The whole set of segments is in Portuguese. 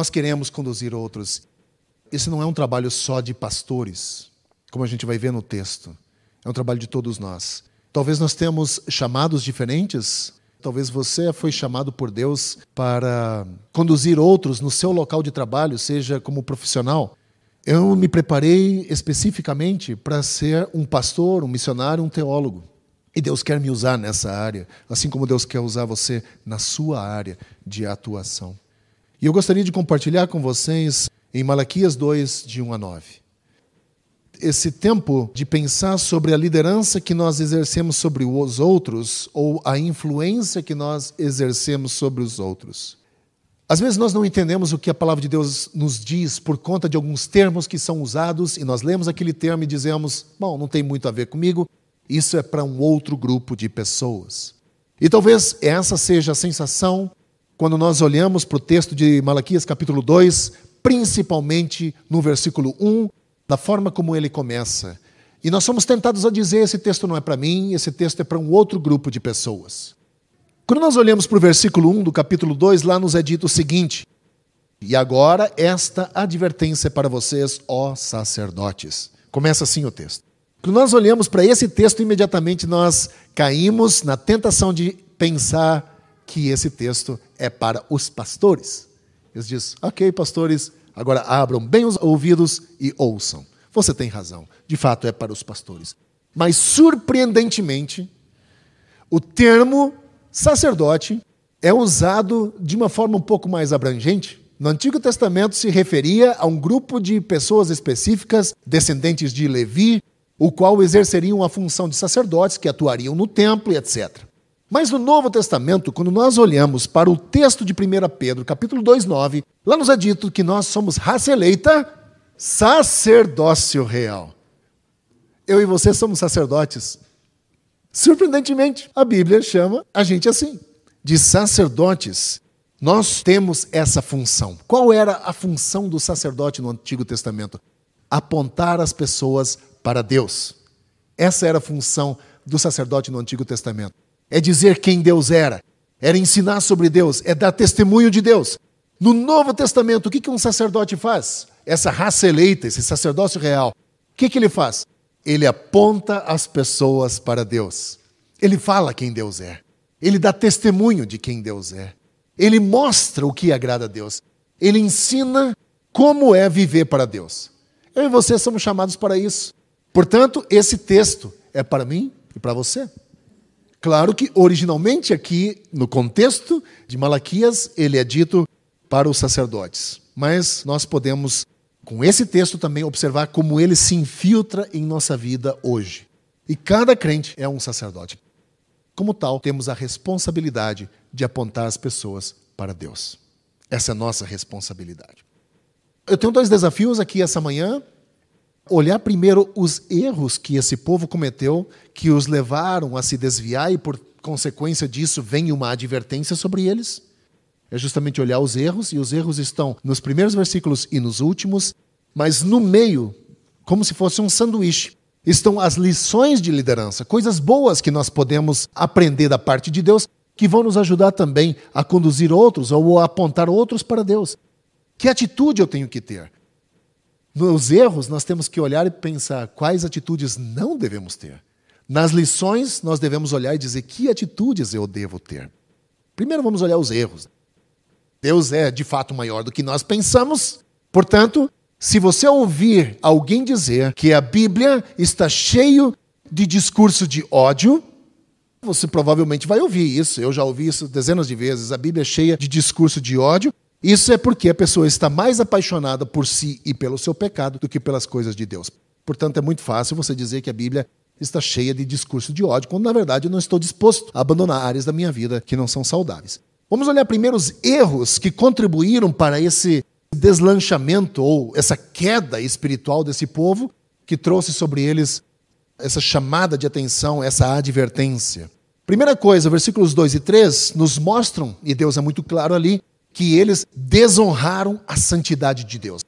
nós queremos conduzir outros. Esse não é um trabalho só de pastores, como a gente vai ver no texto. É um trabalho de todos nós. Talvez nós temos chamados diferentes. Talvez você foi chamado por Deus para conduzir outros no seu local de trabalho, seja como profissional. Eu me preparei especificamente para ser um pastor, um missionário, um teólogo. E Deus quer me usar nessa área, assim como Deus quer usar você na sua área de atuação. E eu gostaria de compartilhar com vocês em Malaquias 2, de 1 a 9. Esse tempo de pensar sobre a liderança que nós exercemos sobre os outros ou a influência que nós exercemos sobre os outros. Às vezes nós não entendemos o que a palavra de Deus nos diz por conta de alguns termos que são usados e nós lemos aquele termo e dizemos: bom, não tem muito a ver comigo, isso é para um outro grupo de pessoas. E talvez essa seja a sensação quando nós olhamos para o texto de Malaquias, capítulo 2, principalmente no versículo 1, da forma como ele começa. E nós somos tentados a dizer: esse texto não é para mim, esse texto é para um outro grupo de pessoas. Quando nós olhamos para o versículo 1 do capítulo 2, lá nos é dito o seguinte: E agora esta advertência é para vocês, ó sacerdotes. Começa assim o texto. Quando nós olhamos para esse texto, imediatamente nós caímos na tentação de pensar que esse texto é para os pastores. Eles dizem, ok, pastores, agora abram bem os ouvidos e ouçam. Você tem razão, de fato é para os pastores. Mas, surpreendentemente, o termo sacerdote é usado de uma forma um pouco mais abrangente. No Antigo Testamento se referia a um grupo de pessoas específicas, descendentes de Levi, o qual exerceriam a função de sacerdotes que atuariam no templo e etc. Mas no Novo Testamento, quando nós olhamos para o texto de 1 Pedro, capítulo 2:9, lá nos é dito que nós somos raça eleita, sacerdócio real. Eu e você somos sacerdotes. Surpreendentemente, a Bíblia chama a gente assim, de sacerdotes. Nós temos essa função. Qual era a função do sacerdote no Antigo Testamento? Apontar as pessoas para Deus. Essa era a função do sacerdote no Antigo Testamento. É dizer quem Deus era, era ensinar sobre Deus, é dar testemunho de Deus. No Novo Testamento, o que um sacerdote faz? Essa raça eleita, esse sacerdócio real, o que ele faz? Ele aponta as pessoas para Deus. Ele fala quem Deus é. Ele dá testemunho de quem Deus é. Ele mostra o que agrada a Deus. Ele ensina como é viver para Deus. Eu e você somos chamados para isso. Portanto, esse texto é para mim e para você. Claro que originalmente aqui no contexto de Malaquias ele é dito para os sacerdotes, mas nós podemos com esse texto também observar como ele se infiltra em nossa vida hoje. E cada crente é um sacerdote. Como tal, temos a responsabilidade de apontar as pessoas para Deus. Essa é a nossa responsabilidade. Eu tenho dois desafios aqui essa manhã olhar primeiro os erros que esse povo cometeu, que os levaram a se desviar e, por consequência disso, vem uma advertência sobre eles. É justamente olhar os erros, e os erros estão nos primeiros versículos e nos últimos, mas no meio, como se fosse um sanduíche, estão as lições de liderança, coisas boas que nós podemos aprender da parte de Deus, que vão nos ajudar também a conduzir outros ou a apontar outros para Deus. Que atitude eu tenho que ter? Nos erros, nós temos que olhar e pensar quais atitudes não devemos ter. Nas lições, nós devemos olhar e dizer que atitudes eu devo ter. Primeiro, vamos olhar os erros. Deus é de fato maior do que nós pensamos, portanto, se você ouvir alguém dizer que a Bíblia está cheio de discurso de ódio, você provavelmente vai ouvir isso. Eu já ouvi isso dezenas de vezes. A Bíblia é cheia de discurso de ódio. Isso é porque a pessoa está mais apaixonada por si e pelo seu pecado do que pelas coisas de Deus. Portanto, é muito fácil você dizer que a Bíblia está cheia de discurso de ódio, quando na verdade eu não estou disposto a abandonar áreas da minha vida que não são saudáveis. Vamos olhar primeiro os erros que contribuíram para esse deslanchamento ou essa queda espiritual desse povo, que trouxe sobre eles essa chamada de atenção, essa advertência. Primeira coisa, versículos 2 e 3 nos mostram, e Deus é muito claro ali, que eles desonraram a santidade de Deus.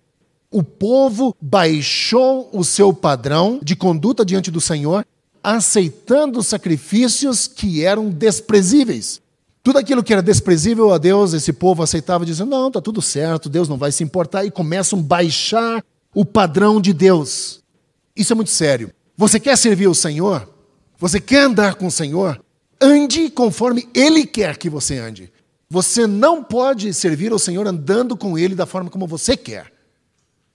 O povo baixou o seu padrão de conduta diante do Senhor, aceitando sacrifícios que eram desprezíveis. Tudo aquilo que era desprezível a Deus, esse povo aceitava, dizendo: não, está tudo certo, Deus não vai se importar, e começam a baixar o padrão de Deus. Isso é muito sério. Você quer servir o Senhor? Você quer andar com o Senhor? Ande conforme Ele quer que você ande. Você não pode servir ao Senhor andando com Ele da forma como você quer.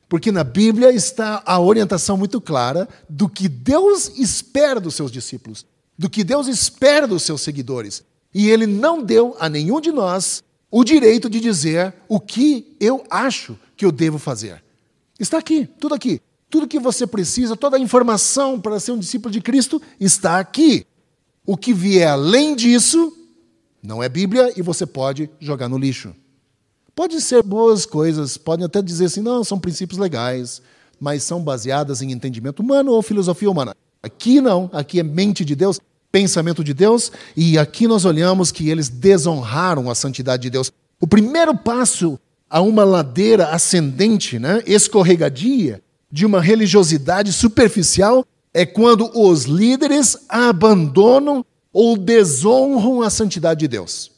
Porque na Bíblia está a orientação muito clara do que Deus espera dos seus discípulos, do que Deus espera dos seus seguidores. E Ele não deu a nenhum de nós o direito de dizer o que eu acho que eu devo fazer. Está aqui, tudo aqui. Tudo que você precisa, toda a informação para ser um discípulo de Cristo está aqui. O que vier além disso não é Bíblia e você pode jogar no lixo. Pode ser boas coisas, podem até dizer assim, não, são princípios legais, mas são baseadas em entendimento humano ou filosofia humana. Aqui não, aqui é mente de Deus, pensamento de Deus, e aqui nós olhamos que eles desonraram a santidade de Deus. O primeiro passo a uma ladeira ascendente, né, escorregadia, de uma religiosidade superficial, é quando os líderes abandonam ou desonram a santidade de Deus.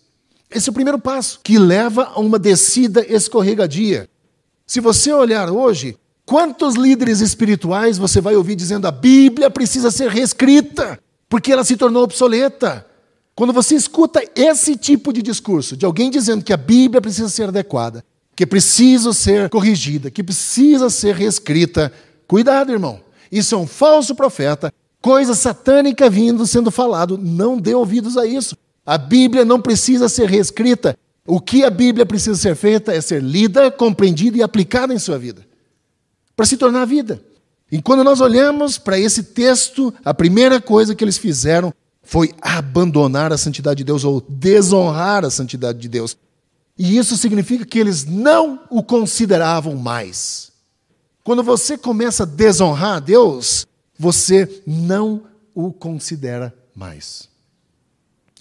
Esse é o primeiro passo, que leva a uma descida escorregadia. Se você olhar hoje, quantos líderes espirituais você vai ouvir dizendo a Bíblia precisa ser reescrita, porque ela se tornou obsoleta? Quando você escuta esse tipo de discurso, de alguém dizendo que a Bíblia precisa ser adequada, que precisa ser corrigida, que precisa ser reescrita, cuidado, irmão. Isso é um falso profeta, coisa satânica vindo sendo falado. Não dê ouvidos a isso. A Bíblia não precisa ser reescrita. O que a Bíblia precisa ser feita é ser lida, compreendida e aplicada em sua vida, para se tornar vida. E quando nós olhamos para esse texto, a primeira coisa que eles fizeram foi abandonar a santidade de Deus ou desonrar a santidade de Deus. E isso significa que eles não o consideravam mais. Quando você começa a desonrar a Deus, você não o considera mais.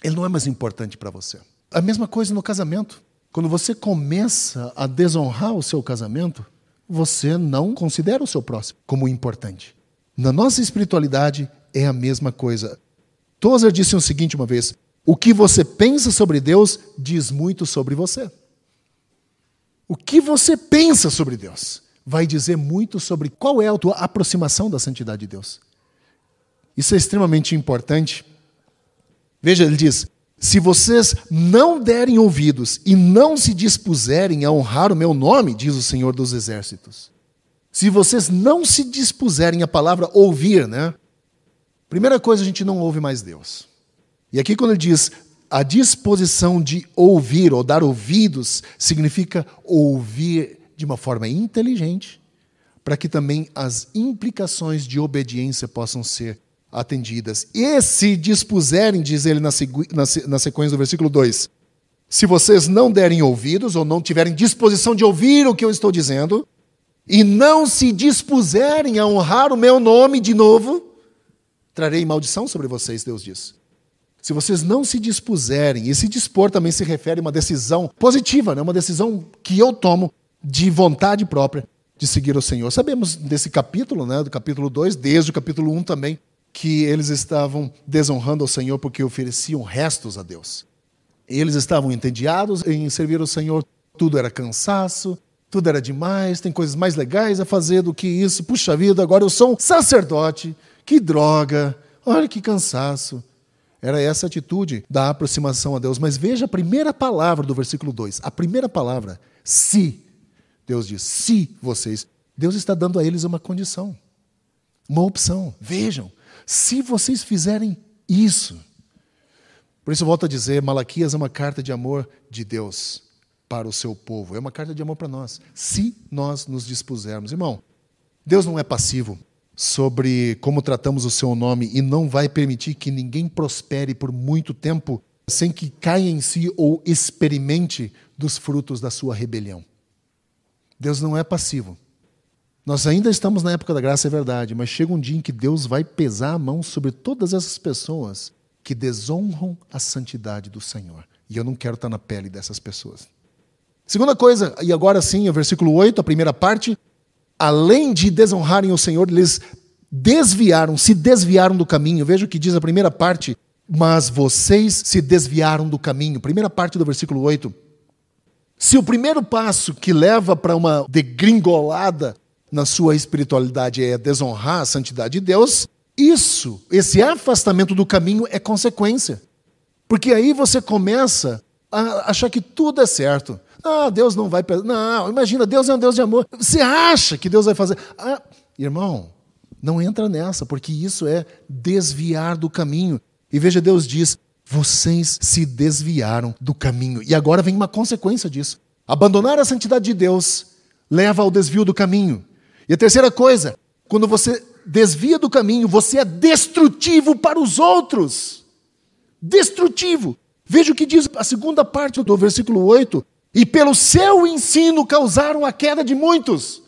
Ele não é mais importante para você. A mesma coisa no casamento. Quando você começa a desonrar o seu casamento, você não considera o seu próximo como importante. Na nossa espiritualidade é a mesma coisa. Tozer disse o seguinte uma vez: o que você pensa sobre Deus diz muito sobre você. O que você pensa sobre Deus vai dizer muito sobre qual é a tua aproximação da santidade de Deus. Isso é extremamente importante. Veja, ele diz: se vocês não derem ouvidos e não se dispuserem a honrar o meu nome, diz o Senhor dos Exércitos. Se vocês não se dispuserem a palavra ouvir, né? Primeira coisa, a gente não ouve mais Deus. E aqui, quando ele diz a disposição de ouvir ou dar ouvidos, significa ouvir de uma forma inteligente, para que também as implicações de obediência possam ser atendidas. E se dispuserem, diz ele na, na sequência do versículo 2, se vocês não derem ouvidos ou não tiverem disposição de ouvir o que eu estou dizendo, e não se dispuserem a honrar o meu nome de novo, trarei maldição sobre vocês, Deus diz. Se vocês não se dispuserem, e se dispor também se refere a uma decisão positiva, né? uma decisão que eu tomo de vontade própria de seguir o Senhor. Sabemos desse capítulo, né, do capítulo 2, desde o capítulo 1 também, que eles estavam desonrando ao Senhor porque ofereciam restos a Deus. Eles estavam entediados em servir o Senhor, tudo era cansaço, tudo era demais, tem coisas mais legais a fazer do que isso. Puxa vida, agora eu sou um sacerdote, que droga, olha que cansaço. Era essa atitude da aproximação a Deus. Mas veja a primeira palavra do versículo 2. A primeira palavra, se. Deus diz: se vocês. Deus está dando a eles uma condição, uma opção. Vejam, se vocês fizerem isso. Por isso, eu volto a dizer: Malaquias é uma carta de amor de Deus para o seu povo, é uma carta de amor para nós, se nós nos dispusermos. Irmão, Deus não é passivo sobre como tratamos o seu nome e não vai permitir que ninguém prospere por muito tempo sem que caia em si ou experimente dos frutos da sua rebelião. Deus não é passivo. Nós ainda estamos na época da graça, é verdade, mas chega um dia em que Deus vai pesar a mão sobre todas essas pessoas que desonram a santidade do Senhor. E eu não quero estar na pele dessas pessoas. Segunda coisa, e agora sim, o versículo 8, a primeira parte, além de desonrarem o Senhor, eles desviaram, se desviaram do caminho. Veja o que diz a primeira parte mas vocês se desviaram do caminho. Primeira parte do versículo 8. Se o primeiro passo que leva para uma degringolada na sua espiritualidade é desonrar a santidade de Deus, isso, esse afastamento do caminho é consequência. Porque aí você começa a achar que tudo é certo. Ah, Deus não vai. Não, imagina, Deus é um Deus de amor. Você acha que Deus vai fazer. Ah, irmão, não entra nessa, porque isso é desviar do caminho. E veja, Deus diz: vocês se desviaram do caminho. E agora vem uma consequência disso. Abandonar a santidade de Deus leva ao desvio do caminho. E a terceira coisa, quando você desvia do caminho, você é destrutivo para os outros. Destrutivo. Veja o que diz a segunda parte do versículo 8. E pelo seu ensino causaram a queda de muitos.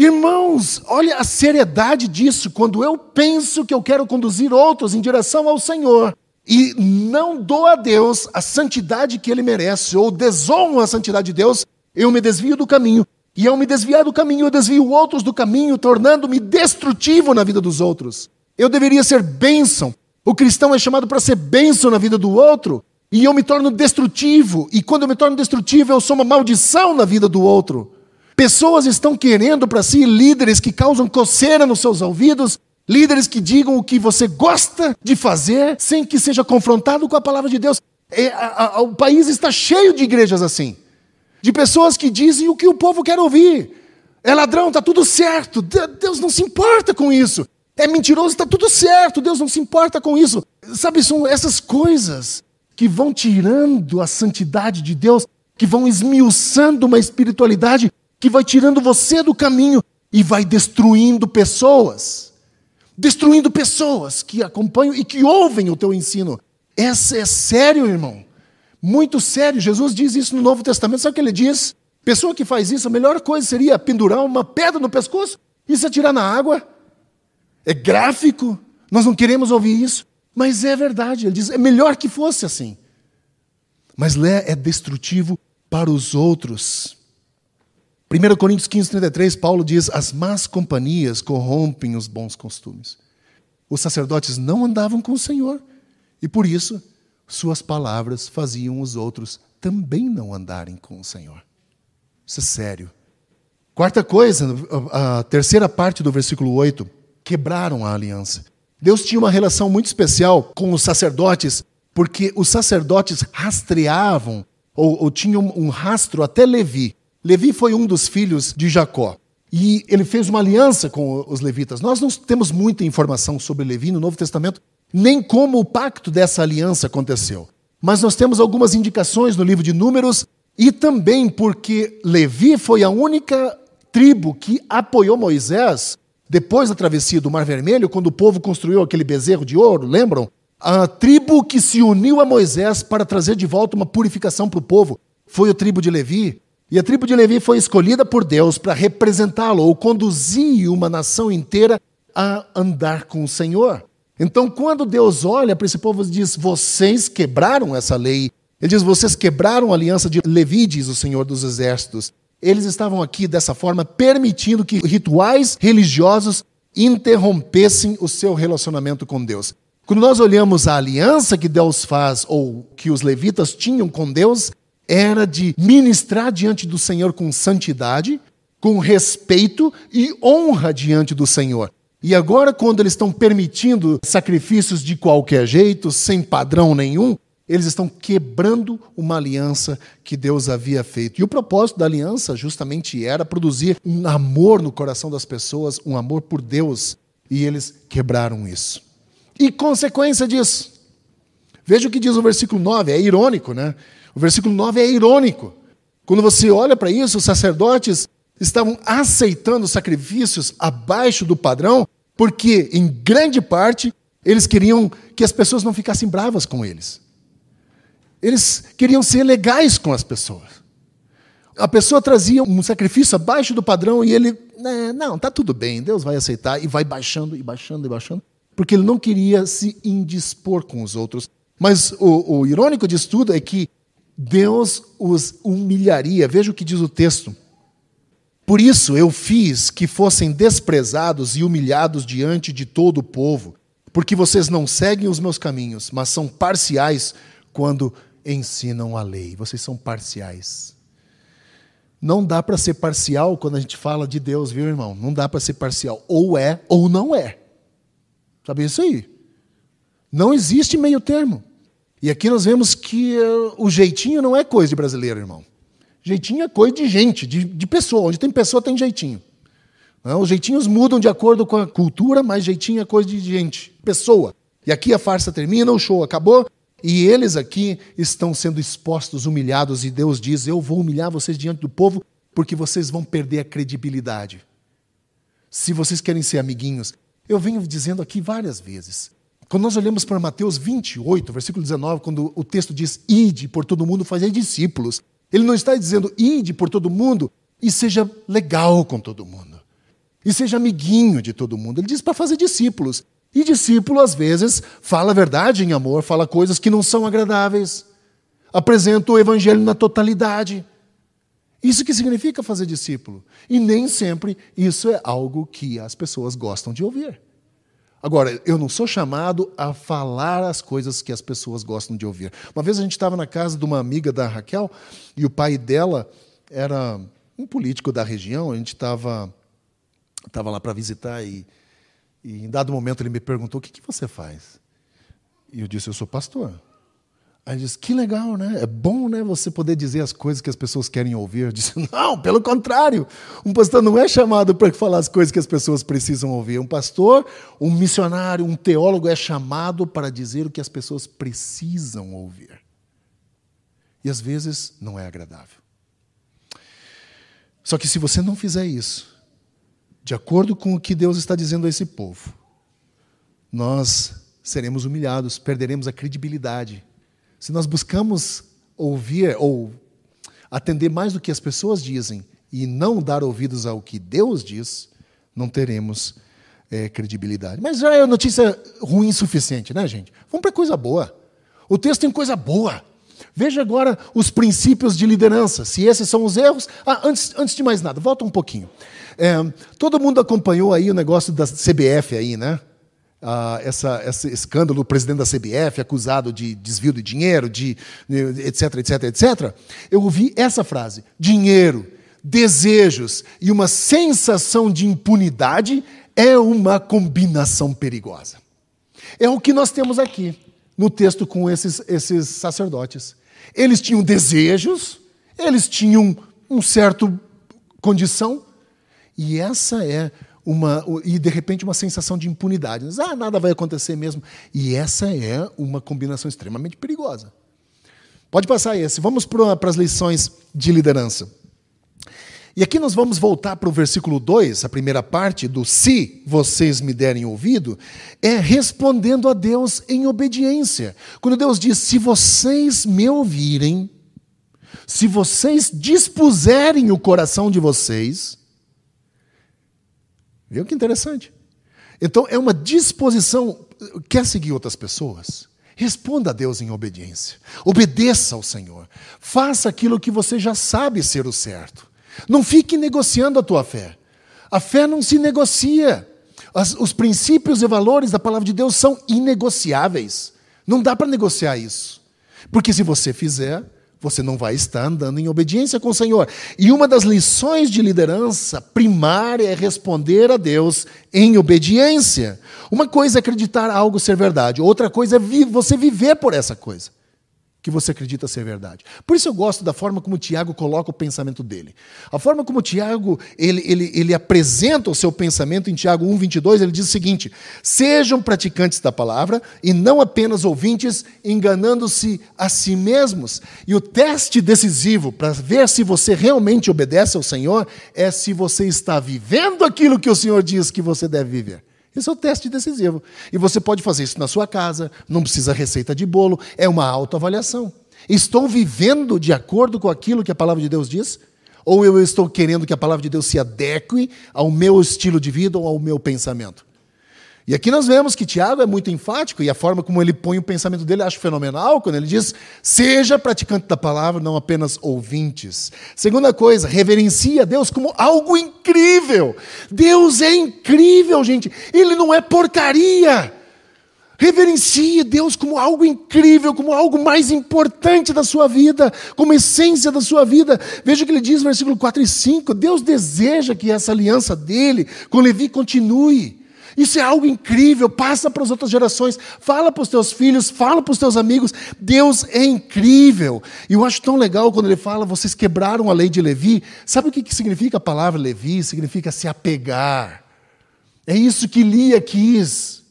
Irmãos, olha a seriedade disso. Quando eu penso que eu quero conduzir outros em direção ao Senhor e não dou a Deus a santidade que ele merece, ou desonro a santidade de Deus, eu me desvio do caminho. E ao me desviar do caminho, eu desvio outros do caminho, tornando-me destrutivo na vida dos outros. Eu deveria ser bênção. O cristão é chamado para ser bênção na vida do outro. E eu me torno destrutivo. E quando eu me torno destrutivo, eu sou uma maldição na vida do outro. Pessoas estão querendo para si líderes que causam coceira nos seus ouvidos, líderes que digam o que você gosta de fazer sem que seja confrontado com a palavra de Deus. É, a, a, o país está cheio de igrejas assim, de pessoas que dizem o que o povo quer ouvir. É ladrão, está tudo certo, Deus não se importa com isso. É mentiroso, está tudo certo, Deus não se importa com isso. Sabe, são essas coisas que vão tirando a santidade de Deus, que vão esmiuçando uma espiritualidade que vai tirando você do caminho e vai destruindo pessoas. Destruindo pessoas que acompanham e que ouvem o teu ensino. Essa é sério, irmão. Muito sério. Jesus diz isso no Novo Testamento. Sabe o que ele diz? Pessoa que faz isso, a melhor coisa seria pendurar uma pedra no pescoço e se atirar na água. É gráfico. Nós não queremos ouvir isso. Mas é verdade. Ele diz: é melhor que fosse assim. Mas Lé é destrutivo para os outros. 1 Coríntios 15, 33, Paulo diz: As más companhias corrompem os bons costumes. Os sacerdotes não andavam com o Senhor e por isso suas palavras faziam os outros também não andarem com o Senhor. Isso é sério. Quarta coisa, a terceira parte do versículo 8, quebraram a aliança. Deus tinha uma relação muito especial com os sacerdotes, porque os sacerdotes rastreavam ou, ou tinham um rastro até Levi. Levi foi um dos filhos de Jacó. E ele fez uma aliança com os levitas. Nós não temos muita informação sobre Levi no Novo Testamento, nem como o pacto dessa aliança aconteceu. Mas nós temos algumas indicações no livro de Números e também porque Levi foi a única tribo que apoiou Moisés depois da travessia do Mar Vermelho, quando o povo construiu aquele bezerro de ouro, lembram? A tribo que se uniu a Moisés para trazer de volta uma purificação para o povo foi a tribo de Levi. E a tribo de Levi foi escolhida por Deus para representá-lo ou conduzir uma nação inteira a andar com o Senhor. Então, quando Deus olha para esse povo e diz: Vocês quebraram essa lei. Ele diz: Vocês quebraram a aliança de Levi, diz o Senhor dos Exércitos. Eles estavam aqui dessa forma, permitindo que rituais religiosos interrompessem o seu relacionamento com Deus. Quando nós olhamos a aliança que Deus faz, ou que os levitas tinham com Deus, era de ministrar diante do Senhor com santidade, com respeito e honra diante do Senhor. E agora, quando eles estão permitindo sacrifícios de qualquer jeito, sem padrão nenhum, eles estão quebrando uma aliança que Deus havia feito. E o propósito da aliança justamente era produzir um amor no coração das pessoas, um amor por Deus. E eles quebraram isso. E consequência disso. Veja o que diz o versículo 9, é irônico, né? O versículo 9 é irônico. Quando você olha para isso, os sacerdotes estavam aceitando sacrifícios abaixo do padrão, porque, em grande parte, eles queriam que as pessoas não ficassem bravas com eles. Eles queriam ser legais com as pessoas. A pessoa trazia um sacrifício abaixo do padrão e ele, né, não, tá tudo bem, Deus vai aceitar, e vai baixando e baixando e baixando, porque ele não queria se indispor com os outros. Mas o, o irônico disso tudo é que Deus os humilharia. Veja o que diz o texto. Por isso eu fiz que fossem desprezados e humilhados diante de todo o povo. porque vocês não seguem os meus caminhos, mas são parciais quando ensinam a lei. Vocês são parciais. Não dá para ser parcial quando a gente fala de Deus, viu, irmão? Não dá para ser parcial. Ou é ou não é. Sabe isso aí? Não existe meio termo. E aqui nós vemos que uh, o jeitinho não é coisa de brasileiro, irmão. Jeitinho é coisa de gente, de, de pessoa. Onde tem pessoa, tem jeitinho. Não, os jeitinhos mudam de acordo com a cultura, mas jeitinho é coisa de gente, pessoa. E aqui a farsa termina, o show acabou, e eles aqui estão sendo expostos, humilhados, e Deus diz: Eu vou humilhar vocês diante do povo, porque vocês vão perder a credibilidade. Se vocês querem ser amiguinhos, eu venho dizendo aqui várias vezes. Quando nós olhamos para Mateus 28, versículo 19, quando o texto diz: Ide por todo mundo, fazer discípulos. Ele não está dizendo ide por todo mundo e seja legal com todo mundo. E seja amiguinho de todo mundo. Ele diz para fazer discípulos. E discípulo, às vezes, fala a verdade em amor, fala coisas que não são agradáveis, apresenta o evangelho na totalidade. Isso que significa fazer discípulo. E nem sempre isso é algo que as pessoas gostam de ouvir. Agora, eu não sou chamado a falar as coisas que as pessoas gostam de ouvir. Uma vez a gente estava na casa de uma amiga da Raquel e o pai dela era um político da região. A gente estava estava lá para visitar e e em dado momento ele me perguntou: o que, que você faz? E eu disse: eu sou pastor. Aí disse: que legal, né? É bom né, você poder dizer as coisas que as pessoas querem ouvir. Eu disse: não, pelo contrário. Um pastor não é chamado para falar as coisas que as pessoas precisam ouvir. Um pastor, um missionário, um teólogo é chamado para dizer o que as pessoas precisam ouvir. E às vezes não é agradável. Só que se você não fizer isso, de acordo com o que Deus está dizendo a esse povo, nós seremos humilhados, perderemos a credibilidade. Se nós buscamos ouvir ou atender mais do que as pessoas dizem e não dar ouvidos ao que Deus diz, não teremos é, credibilidade. Mas já é notícia ruim suficiente, né, gente? Vamos para coisa boa. O texto tem coisa boa. Veja agora os princípios de liderança. Se esses são os erros. Ah, antes, antes de mais nada, volta um pouquinho. É, todo mundo acompanhou aí o negócio da CBF aí, né? Essa, esse escândalo do presidente da CBF acusado de desvio de dinheiro, de etc, etc, etc. Eu ouvi essa frase: dinheiro, desejos e uma sensação de impunidade é uma combinação perigosa. É o que nós temos aqui no texto com esses, esses sacerdotes. Eles tinham desejos, eles tinham um certo condição, e essa é uma. E de repente uma sensação de impunidade. Ah, nada vai acontecer mesmo. E essa é uma combinação extremamente perigosa. Pode passar esse. Vamos para as lições de liderança. E aqui nós vamos voltar para o versículo 2, a primeira parte do se vocês me derem ouvido, é respondendo a Deus em obediência. Quando Deus diz: se vocês me ouvirem, se vocês dispuserem o coração de vocês, Viu que interessante? Então, é uma disposição. Quer seguir outras pessoas? Responda a Deus em obediência. Obedeça ao Senhor. Faça aquilo que você já sabe ser o certo. Não fique negociando a tua fé. A fé não se negocia. As, os princípios e valores da palavra de Deus são inegociáveis. Não dá para negociar isso. Porque se você fizer, você não vai estar andando em obediência com o Senhor. E uma das lições de liderança primária é responder a Deus em obediência. Uma coisa é acreditar algo ser verdade, outra coisa é você viver por essa coisa que você acredita ser verdade. Por isso eu gosto da forma como Tiago coloca o pensamento dele. A forma como Tiago ele, ele, ele apresenta o seu pensamento em Tiago 1,22, ele diz o seguinte: sejam praticantes da palavra e não apenas ouvintes, enganando-se a si mesmos. E o teste decisivo para ver se você realmente obedece ao Senhor é se você está vivendo aquilo que o Senhor diz que você deve viver. Esse é o teste decisivo. E você pode fazer isso na sua casa, não precisa receita de bolo, é uma autoavaliação. Estou vivendo de acordo com aquilo que a palavra de Deus diz? Ou eu estou querendo que a palavra de Deus se adeque ao meu estilo de vida ou ao meu pensamento? E aqui nós vemos que Tiago é muito enfático e a forma como ele põe o pensamento dele acho fenomenal, quando ele diz: seja praticante da palavra, não apenas ouvintes. Segunda coisa, reverencia Deus como algo incrível. Deus é incrível, gente. Ele não é porcaria. Reverencie Deus como algo incrível, como algo mais importante da sua vida, como essência da sua vida. Veja o que ele diz no versículo 4 e 5. Deus deseja que essa aliança dele com Levi continue. Isso é algo incrível, passa para as outras gerações, fala para os teus filhos, fala para os teus amigos. Deus é incrível. E eu acho tão legal quando ele fala, vocês quebraram a lei de Levi. Sabe o que significa a palavra Levi? Significa se apegar. É isso que Lia quis.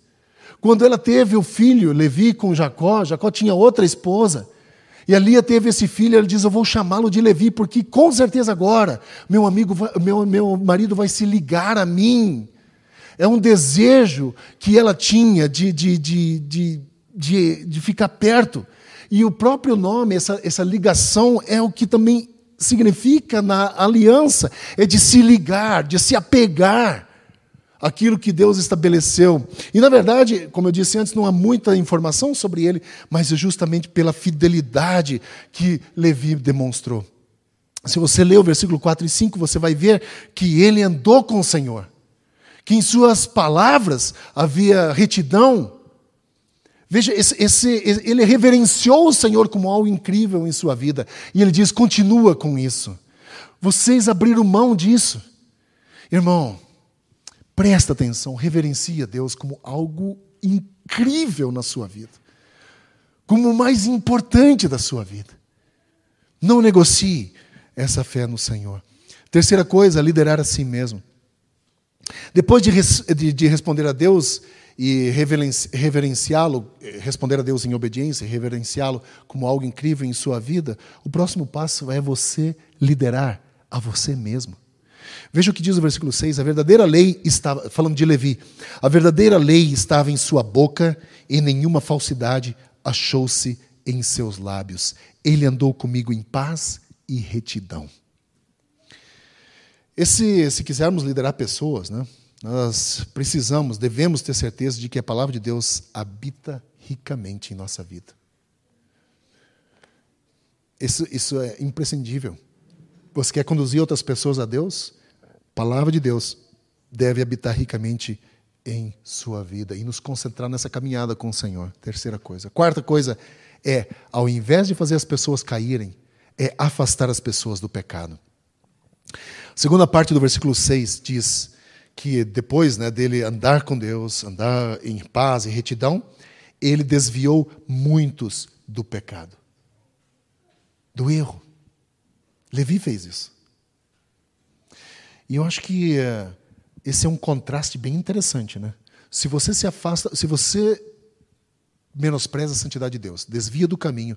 Quando ela teve o filho, Levi, com Jacó, Jacó tinha outra esposa. E a Lia teve esse filho, ela diz: Eu vou chamá-lo de Levi, porque com certeza agora meu amigo, meu, meu marido vai se ligar a mim. É um desejo que ela tinha de, de, de, de, de, de ficar perto. E o próprio nome, essa, essa ligação, é o que também significa na aliança: é de se ligar, de se apegar aquilo que Deus estabeleceu. E na verdade, como eu disse antes, não há muita informação sobre ele, mas é justamente pela fidelidade que Levi demonstrou. Se você ler o versículo 4 e 5, você vai ver que ele andou com o Senhor, que em suas palavras havia retidão. Veja, esse, esse, ele reverenciou o Senhor como algo incrível em sua vida. E ele diz: continua com isso. Vocês abriram mão disso. Irmão, Presta atenção, reverencia Deus como algo incrível na sua vida, como o mais importante da sua vida. Não negocie essa fé no Senhor. Terceira coisa, liderar a si mesmo. Depois de, res, de, de responder a Deus e reverenciá-lo, eh, responder a Deus em obediência, reverenciá-lo como algo incrível em sua vida, o próximo passo é você liderar a você mesmo. Veja o que diz o versículo 6: a verdadeira lei estava, falando de Levi, a verdadeira lei estava em sua boca e nenhuma falsidade achou-se em seus lábios. Ele andou comigo em paz e retidão. Esse, se quisermos liderar pessoas, né, nós precisamos, devemos ter certeza de que a palavra de Deus habita ricamente em nossa vida. Isso, isso é imprescindível. Você quer conduzir outras pessoas a Deus? palavra de Deus deve habitar ricamente em sua vida e nos concentrar nessa caminhada com o Senhor. Terceira coisa. Quarta coisa é, ao invés de fazer as pessoas caírem, é afastar as pessoas do pecado. Segunda parte do versículo 6 diz que depois né, dele andar com Deus, andar em paz e retidão, ele desviou muitos do pecado, do erro. Levi fez isso. E eu acho que uh, esse é um contraste bem interessante, né? Se você se afasta, se você menospreza a santidade de Deus, desvia do caminho,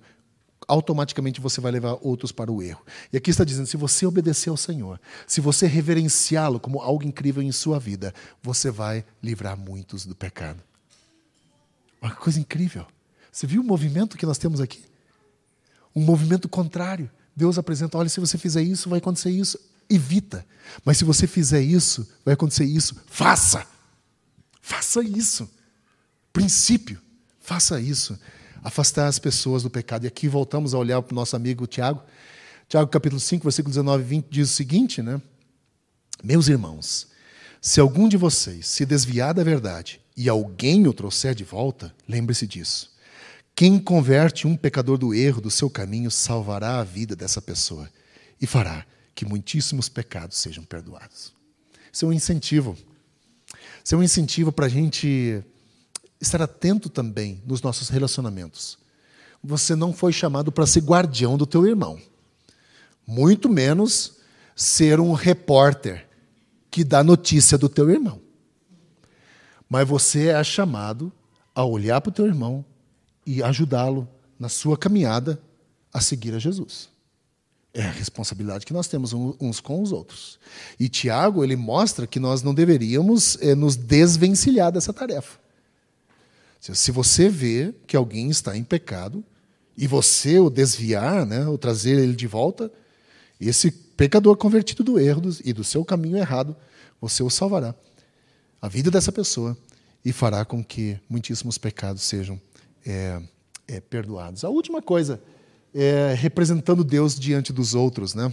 automaticamente você vai levar outros para o erro. E aqui está dizendo: se você obedecer ao Senhor, se você reverenciá-lo como algo incrível em sua vida, você vai livrar muitos do pecado. Uma coisa incrível. Você viu o movimento que nós temos aqui? Um movimento contrário. Deus apresenta: olha, se você fizer isso, vai acontecer isso evita. Mas se você fizer isso, vai acontecer isso. Faça. Faça isso. Princípio. Faça isso. Afastar as pessoas do pecado. E aqui voltamos a olhar para o nosso amigo Tiago. Tiago capítulo 5, versículo 19 e 20 diz o seguinte, né? Meus irmãos, se algum de vocês se desviar da verdade e alguém o trouxer de volta, lembre-se disso. Quem converte um pecador do erro do seu caminho salvará a vida dessa pessoa e fará que muitíssimos pecados sejam perdoados. Isso é um incentivo. Isso é um incentivo para a gente estar atento também nos nossos relacionamentos. Você não foi chamado para ser guardião do teu irmão, muito menos ser um repórter que dá notícia do teu irmão. Mas você é chamado a olhar para o teu irmão e ajudá-lo na sua caminhada a seguir a Jesus. É a responsabilidade que nós temos uns com os outros. E Tiago, ele mostra que nós não deveríamos é, nos desvencilhar dessa tarefa. Se você vê que alguém está em pecado, e você o desviar, né, ou trazer ele de volta, esse pecador convertido do erro e do seu caminho errado, você o salvará. A vida dessa pessoa e fará com que muitíssimos pecados sejam é, é, perdoados. A última coisa é, representando Deus diante dos outros, né?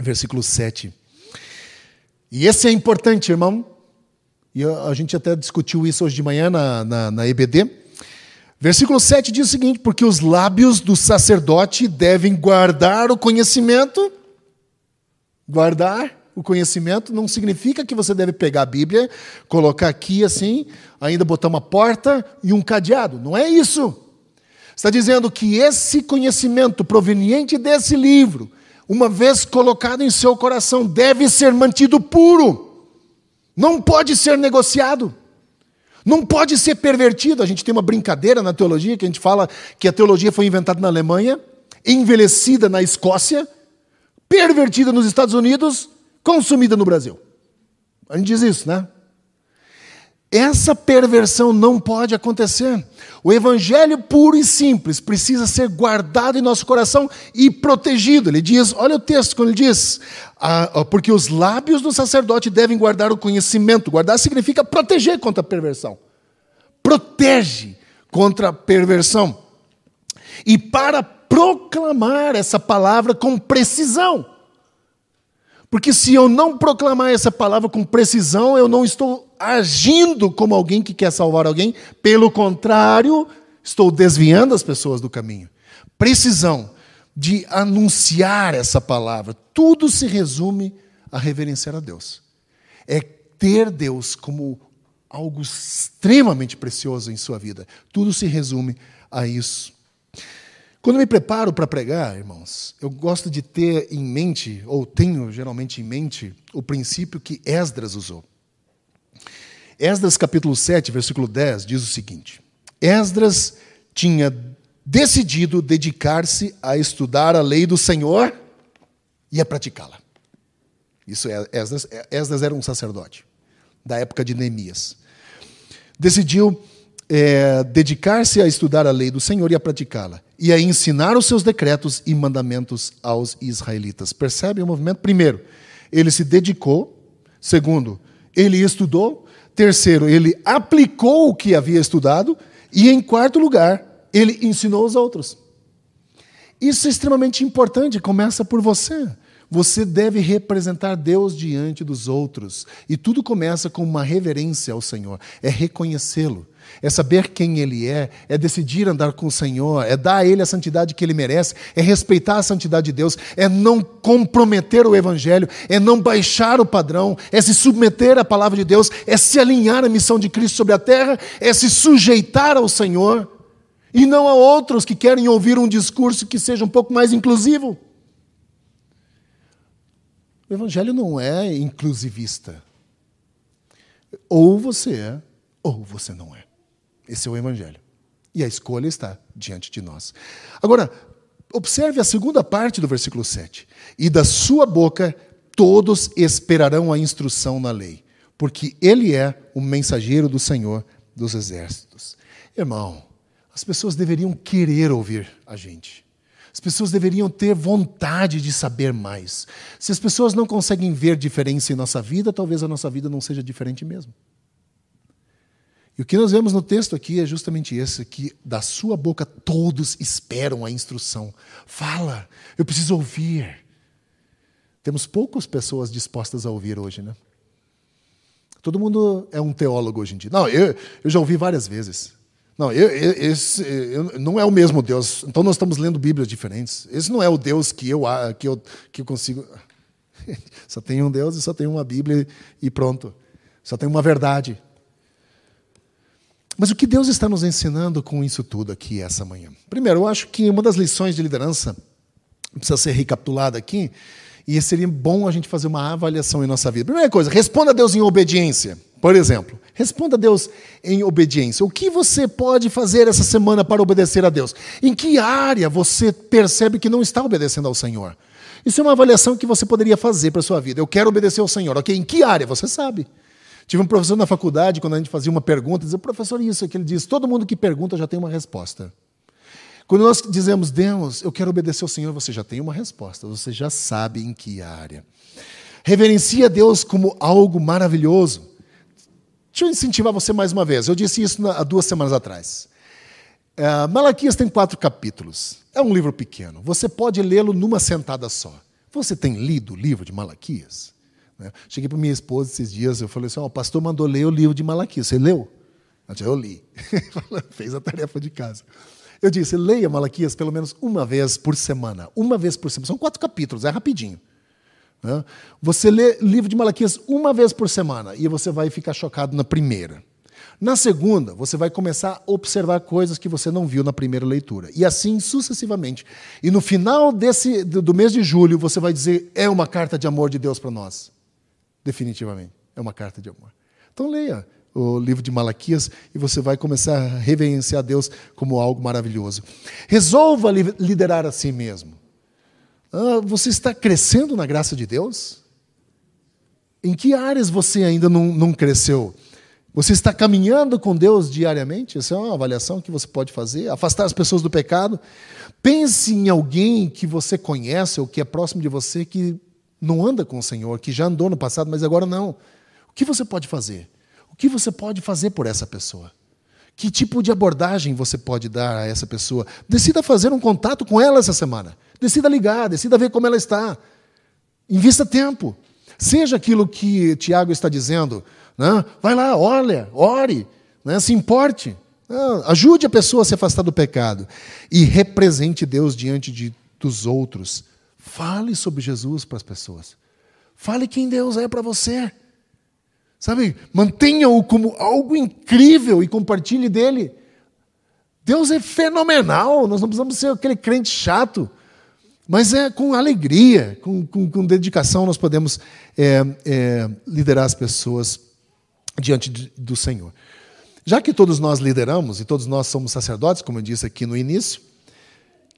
Versículo 7. E esse é importante, irmão. E a, gente até discutiu isso hoje de manhã na, na, na EBD. Versículo 7 diz o seguinte: Porque os lábios do sacerdote devem guardar o conhecimento. Guardar o conhecimento não significa que você deve pegar a Bíblia, colocar aqui assim, ainda botar uma porta e um cadeado. Não é isso. Está dizendo que esse conhecimento proveniente desse livro, uma vez colocado em seu coração, deve ser mantido puro. Não pode ser negociado. Não pode ser pervertido. A gente tem uma brincadeira na teologia que a gente fala que a teologia foi inventada na Alemanha, envelhecida na Escócia, pervertida nos Estados Unidos, consumida no Brasil. A gente diz isso, né? Essa perversão não pode acontecer. O evangelho puro e simples precisa ser guardado em nosso coração e protegido. Ele diz, olha o texto quando ele diz, ah, porque os lábios do sacerdote devem guardar o conhecimento. Guardar significa proteger contra a perversão. Protege contra a perversão. E para proclamar essa palavra com precisão. Porque se eu não proclamar essa palavra com precisão, eu não estou agindo como alguém que quer salvar alguém. Pelo contrário, estou desviando as pessoas do caminho. Precisão de anunciar essa palavra. Tudo se resume a reverenciar a Deus. É ter Deus como algo extremamente precioso em sua vida. Tudo se resume a isso. Quando me preparo para pregar, irmãos, eu gosto de ter em mente, ou tenho geralmente em mente, o princípio que Esdras usou. Esdras capítulo 7, versículo 10 diz o seguinte: Esdras tinha decidido dedicar-se a estudar a lei do Senhor e a praticá-la. Isso é Esdras, Esdras era um sacerdote da época de Neemias. Decidiu é, dedicar-se a estudar a lei do Senhor e a praticá-la, e a ensinar os seus decretos e mandamentos aos israelitas. Percebe o movimento? Primeiro, ele se dedicou. Segundo, ele estudou. Terceiro, ele aplicou o que havia estudado. E em quarto lugar, ele ensinou os outros. Isso é extremamente importante, começa por você. Você deve representar Deus diante dos outros. E tudo começa com uma reverência ao Senhor, é reconhecê-lo é saber quem Ele é, é decidir andar com o Senhor, é dar a Ele a santidade que Ele merece, é respeitar a santidade de Deus, é não comprometer o Evangelho, é não baixar o padrão, é se submeter à palavra de Deus, é se alinhar à missão de Cristo sobre a terra, é se sujeitar ao Senhor e não a outros que querem ouvir um discurso que seja um pouco mais inclusivo. O Evangelho não é inclusivista. Ou você é, ou você não é. Esse é o Evangelho. E a escolha está diante de nós. Agora, observe a segunda parte do versículo 7. E da sua boca todos esperarão a instrução na lei, porque ele é o mensageiro do Senhor dos exércitos. Irmão, as pessoas deveriam querer ouvir a gente. As pessoas deveriam ter vontade de saber mais. Se as pessoas não conseguem ver diferença em nossa vida, talvez a nossa vida não seja diferente mesmo. E o que nós vemos no texto aqui é justamente esse: que da sua boca todos esperam a instrução. Fala, eu preciso ouvir. Temos poucas pessoas dispostas a ouvir hoje, né? Todo mundo é um teólogo hoje em dia. Não, eu, eu já ouvi várias vezes. Não, eu, eu, esse eu, não é o mesmo Deus. Então nós estamos lendo Bíblias diferentes. Esse não é o Deus que eu, que eu, que eu consigo. Só tem um Deus e só tem uma Bíblia e pronto. Só tem uma verdade. Mas o que Deus está nos ensinando com isso tudo aqui essa manhã? Primeiro, eu acho que uma das lições de liderança precisa ser recapitulada aqui, e seria bom a gente fazer uma avaliação em nossa vida. Primeira coisa, responda a Deus em obediência. Por exemplo, responda a Deus em obediência. O que você pode fazer essa semana para obedecer a Deus? Em que área você percebe que não está obedecendo ao Senhor? Isso é uma avaliação que você poderia fazer para a sua vida. Eu quero obedecer ao Senhor. Ok, em que área? Você sabe. Tive um professor na faculdade, quando a gente fazia uma pergunta, dizia, professor, isso aqui. Ele diz, todo mundo que pergunta já tem uma resposta. Quando nós dizemos, Deus, eu quero obedecer ao Senhor, você já tem uma resposta, você já sabe em que área. Reverencia Deus como algo maravilhoso. Deixa eu incentivar você mais uma vez. Eu disse isso há duas semanas atrás. Uh, Malaquias tem quatro capítulos. É um livro pequeno. Você pode lê-lo numa sentada só. Você tem lido o livro de Malaquias? Né? Cheguei para minha esposa esses dias, eu falei assim: oh, o pastor mandou ler o livro de Malaquias. Você leu? Ela disse, eu li. Fez a tarefa de casa. Eu disse: leia Malaquias pelo menos uma vez por semana. Uma vez por semana. São quatro capítulos, é rapidinho. Né? Você lê livro de Malaquias uma vez por semana e você vai ficar chocado na primeira. Na segunda, você vai começar a observar coisas que você não viu na primeira leitura. E assim sucessivamente. E no final desse, do mês de julho, você vai dizer: é uma carta de amor de Deus para nós. Definitivamente. É uma carta de amor. Então leia o livro de Malaquias e você vai começar a reverenciar Deus como algo maravilhoso. Resolva liderar a si mesmo. Ah, você está crescendo na graça de Deus? Em que áreas você ainda não, não cresceu? Você está caminhando com Deus diariamente? Essa é uma avaliação que você pode fazer. Afastar as pessoas do pecado. Pense em alguém que você conhece ou que é próximo de você que não anda com o Senhor, que já andou no passado, mas agora não. O que você pode fazer? O que você pode fazer por essa pessoa? Que tipo de abordagem você pode dar a essa pessoa? Decida fazer um contato com ela essa semana. Decida ligar, decida ver como ela está. Invista tempo. Seja aquilo que Tiago está dizendo. Né? Vai lá, olha, ore, né? se importe. Né? Ajude a pessoa a se afastar do pecado. E represente Deus diante de, dos outros. Fale sobre Jesus para as pessoas. Fale quem Deus é para você. Sabe? Mantenha-o como algo incrível e compartilhe dele. Deus é fenomenal, nós não precisamos ser aquele crente chato. Mas é com alegria, com, com, com dedicação, nós podemos é, é, liderar as pessoas diante de, do Senhor. Já que todos nós lideramos e todos nós somos sacerdotes, como eu disse aqui no início,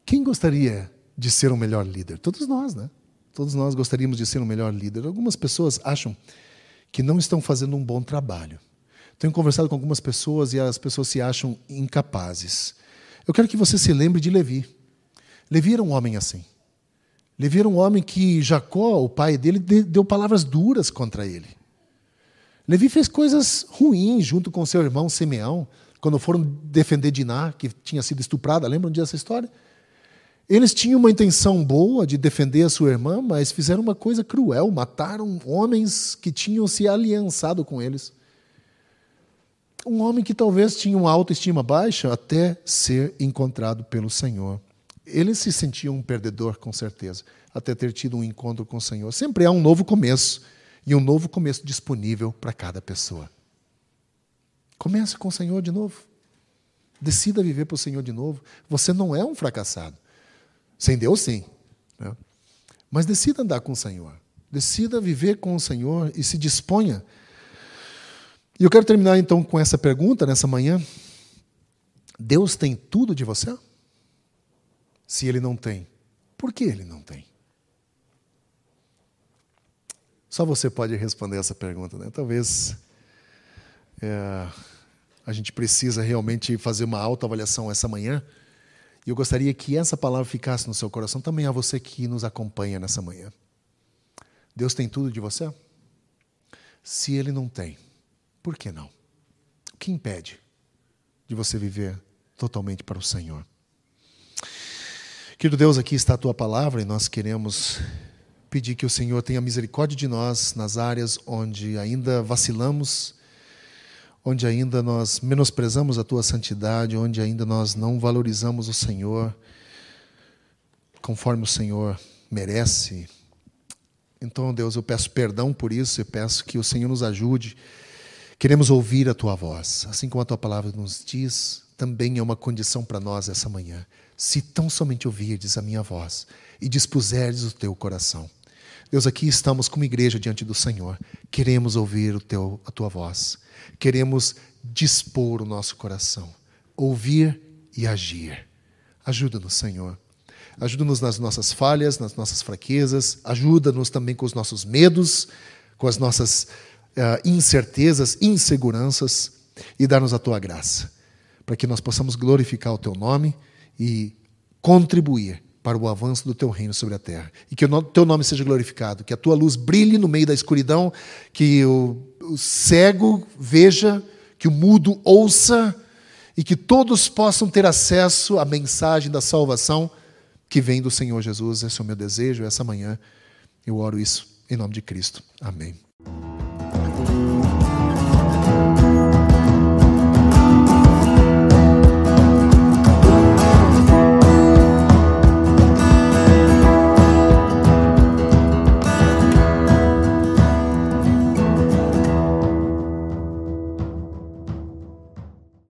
quem gostaria de ser um melhor líder? Todos nós, né? Todos nós gostaríamos de ser um melhor líder. Algumas pessoas acham que não estão fazendo um bom trabalho. Tenho conversado com algumas pessoas e as pessoas se acham incapazes. Eu quero que você se lembre de Levi. Levi era um homem assim. Levi era um homem que Jacó, o pai dele, deu palavras duras contra ele. Levi fez coisas ruins junto com seu irmão Simeão, quando foram defender Diná, que tinha sido estuprada. Lembram dessa história? Eles tinham uma intenção boa de defender a sua irmã, mas fizeram uma coisa cruel, mataram homens que tinham se aliançado com eles. Um homem que talvez tinha uma autoestima baixa até ser encontrado pelo Senhor. Ele se sentia um perdedor, com certeza, até ter tido um encontro com o Senhor. Sempre há um novo começo, e um novo começo disponível para cada pessoa. Comece com o Senhor de novo. Decida viver para o Senhor de novo. Você não é um fracassado. Sem Deus, sim. Né? Mas decida andar com o Senhor. Decida viver com o Senhor e se disponha. E eu quero terminar então com essa pergunta nessa manhã. Deus tem tudo de você? Se ele não tem, por que ele não tem? Só você pode responder essa pergunta, né? Talvez é, a gente precisa realmente fazer uma autoavaliação essa manhã. E eu gostaria que essa palavra ficasse no seu coração também a você que nos acompanha nessa manhã. Deus tem tudo de você? Se Ele não tem, por que não? O que impede de você viver totalmente para o Senhor? Querido Deus, aqui está a tua palavra e nós queremos pedir que o Senhor tenha misericórdia de nós nas áreas onde ainda vacilamos, onde ainda nós menosprezamos a tua santidade, onde ainda nós não valorizamos o Senhor conforme o Senhor merece. Então, Deus, eu peço perdão por isso e peço que o Senhor nos ajude. Queremos ouvir a tua voz, assim como a tua palavra nos diz, também é uma condição para nós essa manhã se tão somente ouvirdes a minha voz e dispuserdes o teu coração. Deus, aqui estamos como igreja diante do Senhor. Queremos ouvir o teu, a tua voz. Queremos dispor o nosso coração, ouvir e agir. Ajuda-nos, Senhor. Ajuda-nos nas nossas falhas, nas nossas fraquezas. Ajuda-nos também com os nossos medos, com as nossas uh, incertezas, inseguranças e dá-nos a tua graça, para que nós possamos glorificar o teu nome e contribuir para o avanço do teu reino sobre a terra. E que o teu nome seja glorificado, que a tua luz brilhe no meio da escuridão, que o, o cego veja, que o mudo ouça e que todos possam ter acesso à mensagem da salvação que vem do Senhor Jesus. Esse é o meu desejo, essa manhã eu oro isso Em nome de Cristo. Amém.